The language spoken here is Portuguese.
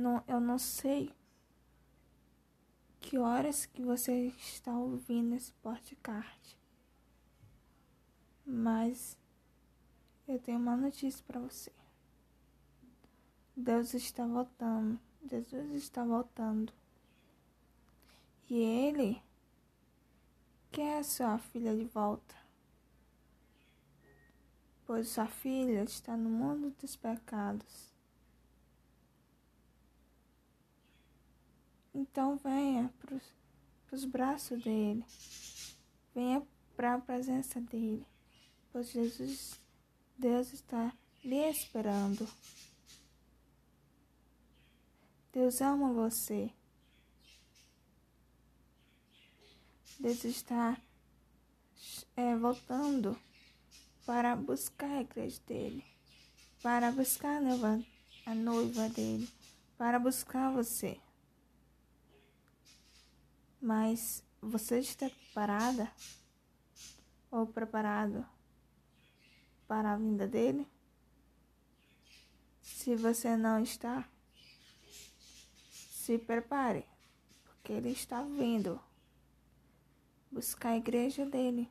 não, eu não sei que horas que você está ouvindo esse podcast, mas eu tenho uma notícia para você. Deus está voltando. Jesus está voltando. E ele quer sua filha de volta. Pois sua filha está no mundo dos pecados. Então venha para os braços dele. Venha para a presença dele. Pois Jesus, Deus está lhe esperando. Deus ama você. Deus está é, voltando para buscar a igreja dele, para buscar a noiva, a noiva dele, para buscar você. Mas você está preparada ou preparado para a vinda dele? Se você não está, se prepare, porque ele está vindo buscar a igreja dele.